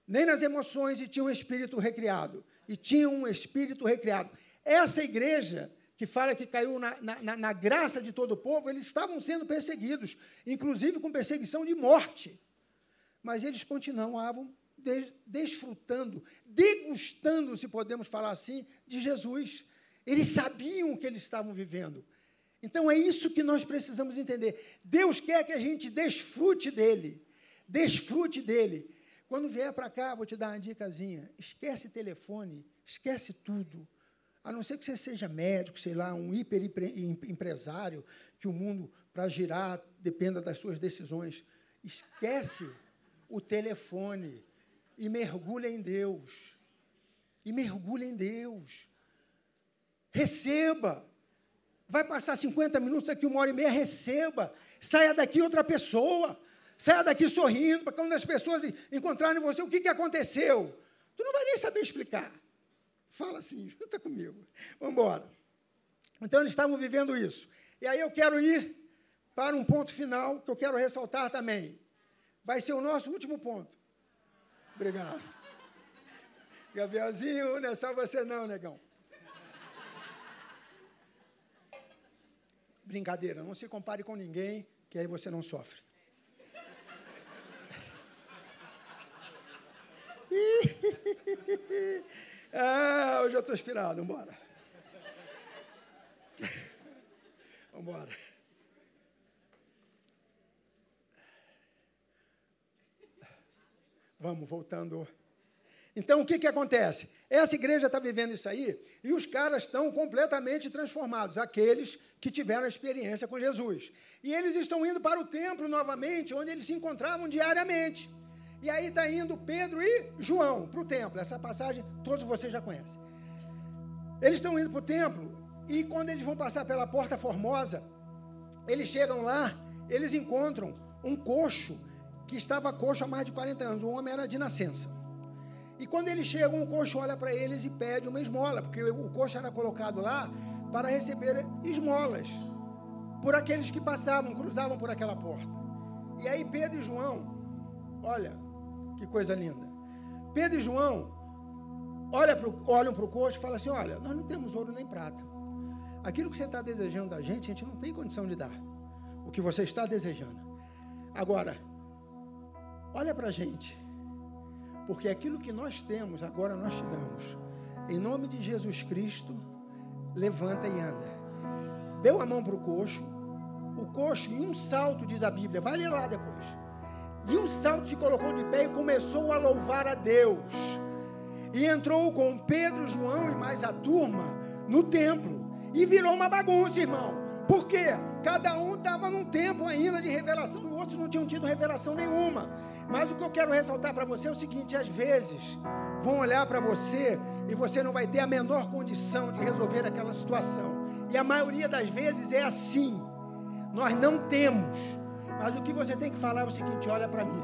nem nas emoções, e tinham um espírito recriado. E tinham um espírito recriado. Essa igreja que fala que caiu na, na, na, graça de todo o povo, eles estavam sendo perseguidos, inclusive com perseguição de morte. Mas eles continuavam des, desfrutando, degustando, se podemos falar assim, de Jesus. Eles sabiam o que eles estavam vivendo. Então é isso que nós precisamos entender. Deus quer que a gente desfrute dele. Desfrute dele. Quando vier para cá, vou te dar uma dicasinha. Esquece telefone, esquece tudo a não ser que você seja médico, sei lá, um hiperempresário, que o mundo, para girar, dependa das suas decisões. Esquece o telefone e mergulha em Deus. E mergulha em Deus. Receba. Vai passar 50 minutos aqui, uma hora e meia, receba. Saia daqui outra pessoa. Saia daqui sorrindo, para quando as pessoas encontrarem você, o que, que aconteceu? Tu não vai nem saber explicar. Fala assim, junta comigo. Vamos embora. Então, eles estavam vivendo isso. E aí eu quero ir para um ponto final que eu quero ressaltar também. Vai ser o nosso último ponto. Obrigado. Gabrielzinho, não é só você não, negão. Brincadeira, não se compare com ninguém, que aí você não sofre. Ah, hoje eu estou inspirado, vambora. Vambora. Vamos, voltando. Então, o que, que acontece? Essa igreja está vivendo isso aí e os caras estão completamente transformados, aqueles que tiveram a experiência com Jesus. E eles estão indo para o templo novamente, onde eles se encontravam diariamente. E aí está indo Pedro e João para o templo. Essa passagem todos vocês já conhecem. Eles estão indo para o templo e quando eles vão passar pela porta formosa, eles chegam lá, eles encontram um coxo que estava coxo há mais de 40 anos. O homem era de nascença. E quando eles chegam, o coxo olha para eles e pede uma esmola, porque o coxo era colocado lá para receber esmolas por aqueles que passavam, cruzavam por aquela porta. E aí Pedro e João, olha, que coisa linda. Pedro e João olham para o coxo e falam assim: Olha, nós não temos ouro nem prata. Aquilo que você está desejando da gente, a gente não tem condição de dar. O que você está desejando. Agora, olha para a gente. Porque aquilo que nós temos, agora nós te damos. Em nome de Jesus Cristo, levanta e anda. Deu a mão para o coxo. O coxo, em um salto, diz a Bíblia, vai ler lá depois de um salto se colocou de pé e começou a louvar a Deus. E entrou com Pedro, João e mais a turma no templo. E virou uma bagunça, irmão. Por quê? Cada um estava num tempo ainda de revelação, e outros não tinham tido revelação nenhuma. Mas o que eu quero ressaltar para você é o seguinte: às vezes vão olhar para você e você não vai ter a menor condição de resolver aquela situação. E a maioria das vezes é assim. Nós não temos. Mas o que você tem que falar é o seguinte: olha para mim.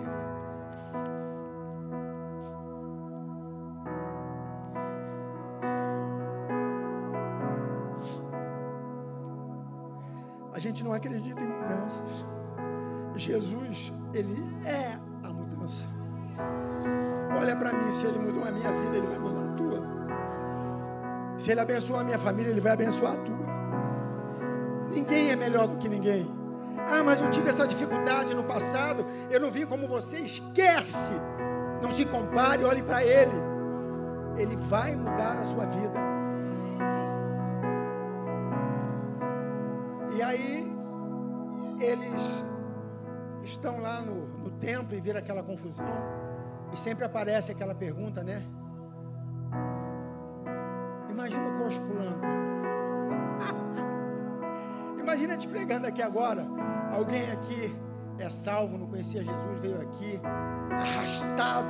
A gente não acredita em mudanças. Jesus, ele é a mudança. Olha para mim, se ele mudou a minha vida, ele vai mudar a tua. Se ele abençoou a minha família, ele vai abençoar a tua. Ninguém é melhor do que ninguém. Ah, mas eu tive essa dificuldade no passado, eu não vi como você. Esquece. Não se compare, olhe para ele. Ele vai mudar a sua vida. E aí, eles estão lá no, no templo e viram aquela confusão. E sempre aparece aquela pergunta, né? Imagina o coxo pulando. Imagina te pregando aqui agora. Alguém aqui é salvo, não conhecia Jesus, veio aqui arrastado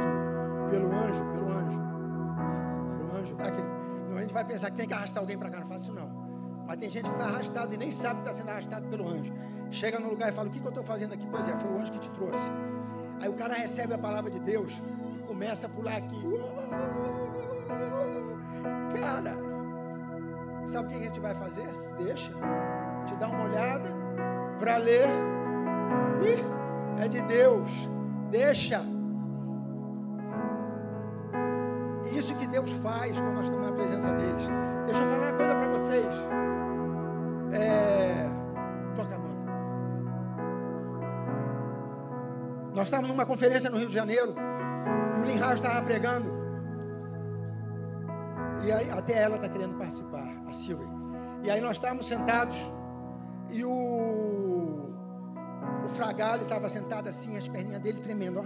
pelo anjo, pelo anjo. Pelo anjo, tá? a gente vai pensar que tem que arrastar alguém para cá, não faço não. Mas tem gente que vai arrastado e nem sabe que está sendo arrastado pelo anjo. Chega no lugar e fala: O que, que eu estou fazendo aqui? Pois é, foi o anjo que te trouxe. Aí o cara recebe a palavra de Deus e começa a pular aqui. Cara, sabe o que a gente vai fazer? Deixa. Te dá uma olhada para ler. Ih, é de Deus. Deixa. Isso que Deus faz quando nós estamos na presença deles. Deixa eu falar uma coisa para vocês. É... Toca a mão. Nós estávamos numa conferência no Rio de Janeiro e o Linhard estava pregando. E aí, até ela está querendo participar, a Silvia. E aí nós estávamos sentados e o, o Fragale estava sentado assim, as perninhas dele tremendo, ó.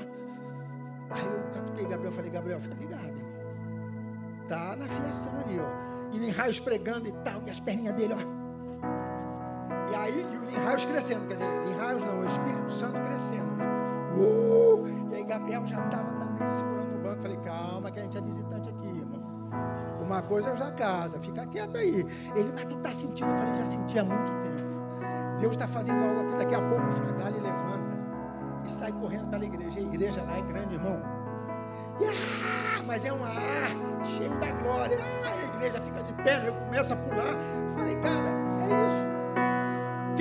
Aí eu catuquei Gabriel, falei, Gabriel, fica ligado, irmão. Tá na fiação ali, ó. E Linhard pregando e tal, e as perninhas dele, ó. E aí, e o Linhaios crescendo, quer dizer, Linhaios não, o Espírito Santo crescendo, né? Uh! E aí Gabriel já estava também segurando o banco. Falei, calma, que a gente é visitante aqui, irmão. Uma coisa é da casa, fica quieto aí. Ele, mas tu tá sentindo? Eu falei, já senti há muito tempo. Deus está fazendo algo aqui, daqui a pouco o Fragalho levanta e sai correndo pela igreja. A igreja lá é grande, irmão. Ah, mas é um ar cheio da glória. Ah, a igreja fica de pé, eu começo a pular. Falei, cara, é isso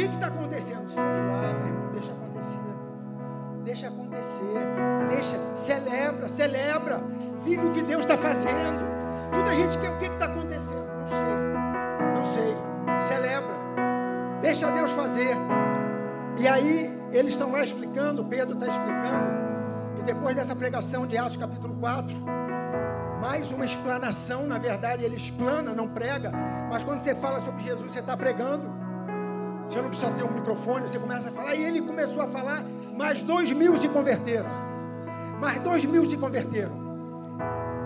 que está acontecendo? Sei lá, meu irmão, deixa acontecer. Deixa acontecer. Deixa, celebra, celebra. Vive o que Deus está fazendo. Tudo a gente quer, o que está acontecendo? Deixa Deus fazer. E aí, eles estão lá explicando, Pedro está explicando. E depois dessa pregação de Atos capítulo 4, mais uma explanação, na verdade, ele explana, não prega, mas quando você fala sobre Jesus, você está pregando. Você não precisa ter um microfone, você começa a falar. E ele começou a falar, mais dois mil se converteram. Mais dois mil se converteram.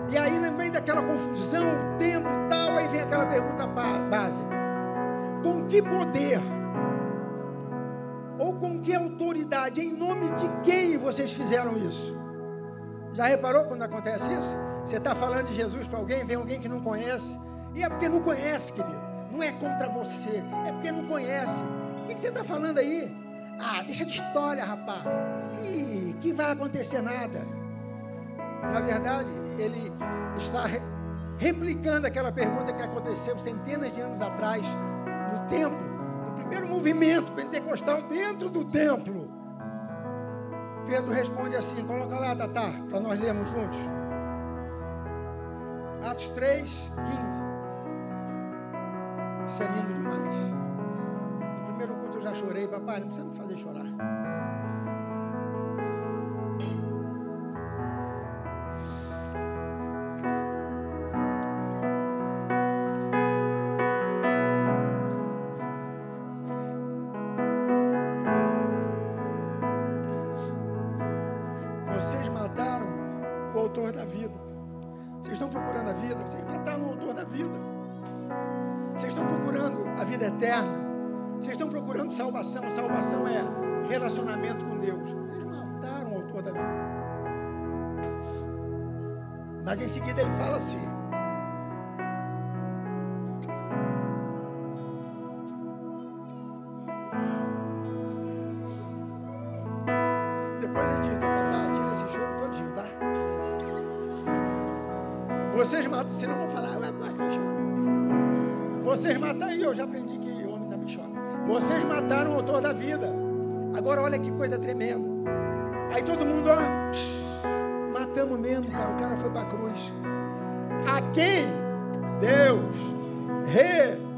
E aí, no meio daquela confusão, o tempo e tal, aí vem aquela pergunta básica: Com que poder? Ou com que autoridade? Em nome de quem vocês fizeram isso? Já reparou quando acontece isso? Você está falando de Jesus para alguém, vem alguém que não conhece. E é porque não conhece, querido. Não é contra você, é porque não conhece. O que, você está falando aí? Ah, deixa de história, rapaz. Ih, que vai acontecer nada. Na verdade, ele está re replicando aquela pergunta que aconteceu centenas de anos atrás no templo, primeiro movimento pentecostal dentro do templo. Pedro responde assim: coloca lá, Tatá, para nós lermos juntos. Atos 3, 15. Isso é lindo demais. No primeiro culto eu já chorei, papai, não precisa me fazer chorar. Seguida ele fala assim: Depois ele diz, tá, tá, tá, tira esse choro todinho, tá? Vocês matam, senão vão falar, pastor, chorando. Vocês mataram, e eu já aprendi que homem também chora. Vocês mataram o autor da vida. Agora olha que coisa tremenda. Aí todo mundo, ó, matamos mesmo, cara. O cara foi para a cruz. A quem Deus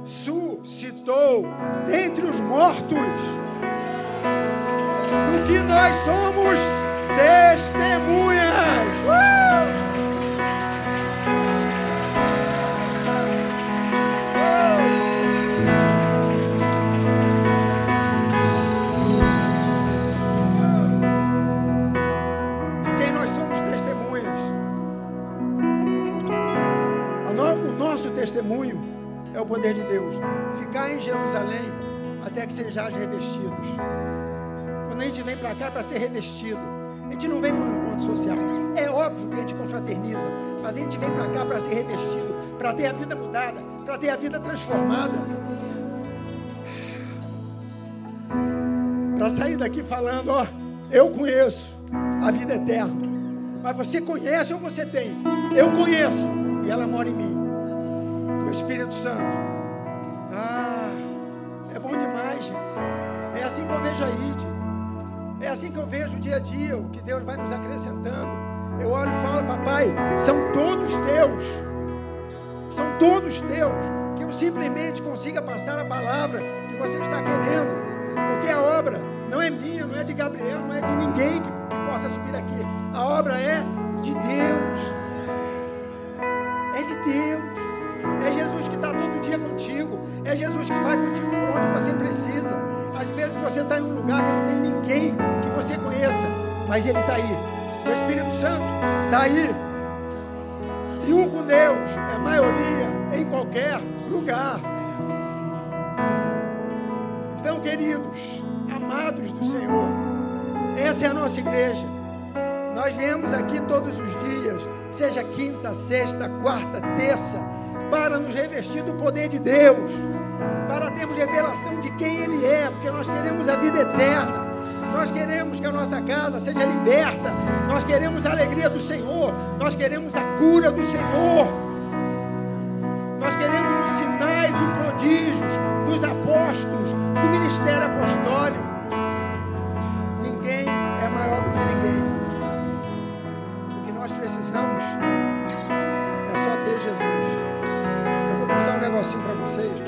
ressuscitou dentre os mortos do que nós somos testemunhas. Testemunho é o poder de Deus. Ficar em Jerusalém até que sejais revestidos. Quando a gente vem para cá para ser revestido, a gente não vem para um encontro social. É óbvio que a gente confraterniza, mas a gente vem para cá para ser revestido, para ter a vida mudada, para ter a vida transformada. Para sair daqui falando, ó, eu conheço a vida eterna. Mas você conhece ou você tem? Eu conheço. E ela mora em mim. Espírito Santo. Ah, é bom demais, gente. É assim que eu vejo a ID. É assim que eu vejo o dia a dia, o que Deus vai nos acrescentando. Eu olho e falo, papai, são todos teus. São todos teus. Que eu simplesmente consiga passar a palavra que você está querendo. Porque a obra não é minha, não é de Gabriel, não é de ninguém que, que possa subir aqui. A obra é de Deus. É de Deus. É Jesus que está todo dia contigo. É Jesus que vai contigo por onde você precisa. Às vezes você está em um lugar que não tem ninguém que você conheça, mas Ele está aí. O Espírito Santo está aí. E um com Deus é maioria em qualquer lugar. Então, queridos, amados do Senhor, essa é a nossa igreja. Nós viemos aqui todos os dias, seja quinta, sexta, quarta, terça, para nos revestir do poder de Deus, para termos revelação de quem Ele é, porque nós queremos a vida eterna. Nós queremos que a nossa casa seja liberta. Nós queremos a alegria do Senhor. Nós queremos a cura do Senhor. Nós queremos os sinais e prodígios dos apóstolos, do ministério apostólico. Ninguém é maior do que ninguém. O que nós precisamos um negocinho para vocês,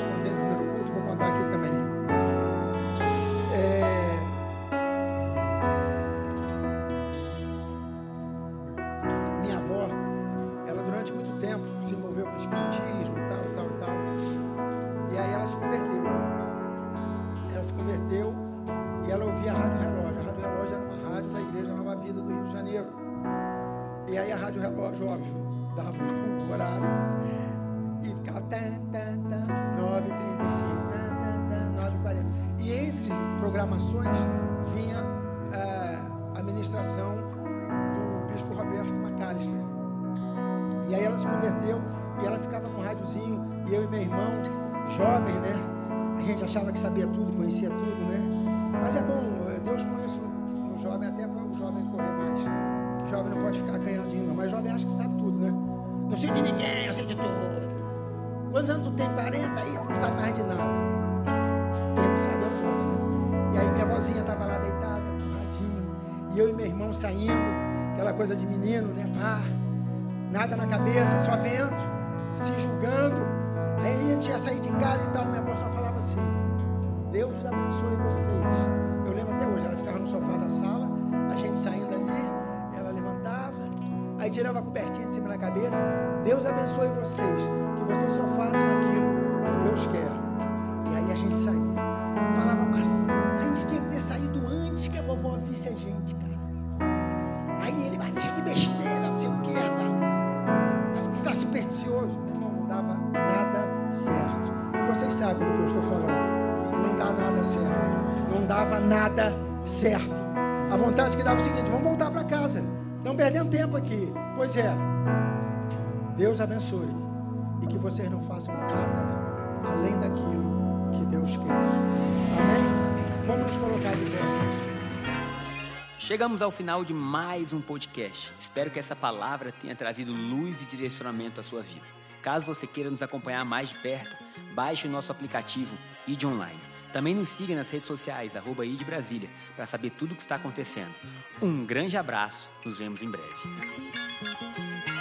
achava que sabia tudo, conhecia tudo, né? Mas é bom, eh, Deus põe isso no, jovem até para o jovem correr mais. Que jovem não pode ficar ganhadinho, não. Mas jovem acha que sabe tudo, né? Não sei de ninguém, eu sei de tudo. Quantos anos tu tem? 40 aí, tu não sabe mais de nada. Quem não sabe é o jovem, né? E aí minha vozinha estava lá deitada, no radinho. E eu e meu irmão saindo, aquela coisa de menino, né? Pá, nada na cabeça, só vendo, se julgando. Aí a gente ia sair de casa e tal, minha avó só falava assim, Deus abençoe vocês. Eu lembro até hoje, ela ficava no sofá da sala, a gente saindo ali, ela levantava, aí tirava a cobertinha de cima da cabeça, Deus abençoe vocês, que vocês só façam aquilo que Deus quer. E aí a gente saía. Falava, mas a gente tinha que ter saído antes que a vovó visse a gente, cara. Dava nada certo. A vontade que dava é o seguinte: vamos voltar para casa. Estão perdendo tempo aqui. Pois é. Deus abençoe. E que vocês não façam nada além daquilo que Deus quer. Amém? Vamos nos colocar de pé. Chegamos ao final de mais um podcast. Espero que essa palavra tenha trazido luz e direcionamento à sua vida. Caso você queira nos acompanhar mais de perto, baixe o nosso aplicativo ID Online. Também nos siga nas redes sociais, arroba ID Brasília, para saber tudo o que está acontecendo. Um grande abraço, nos vemos em breve.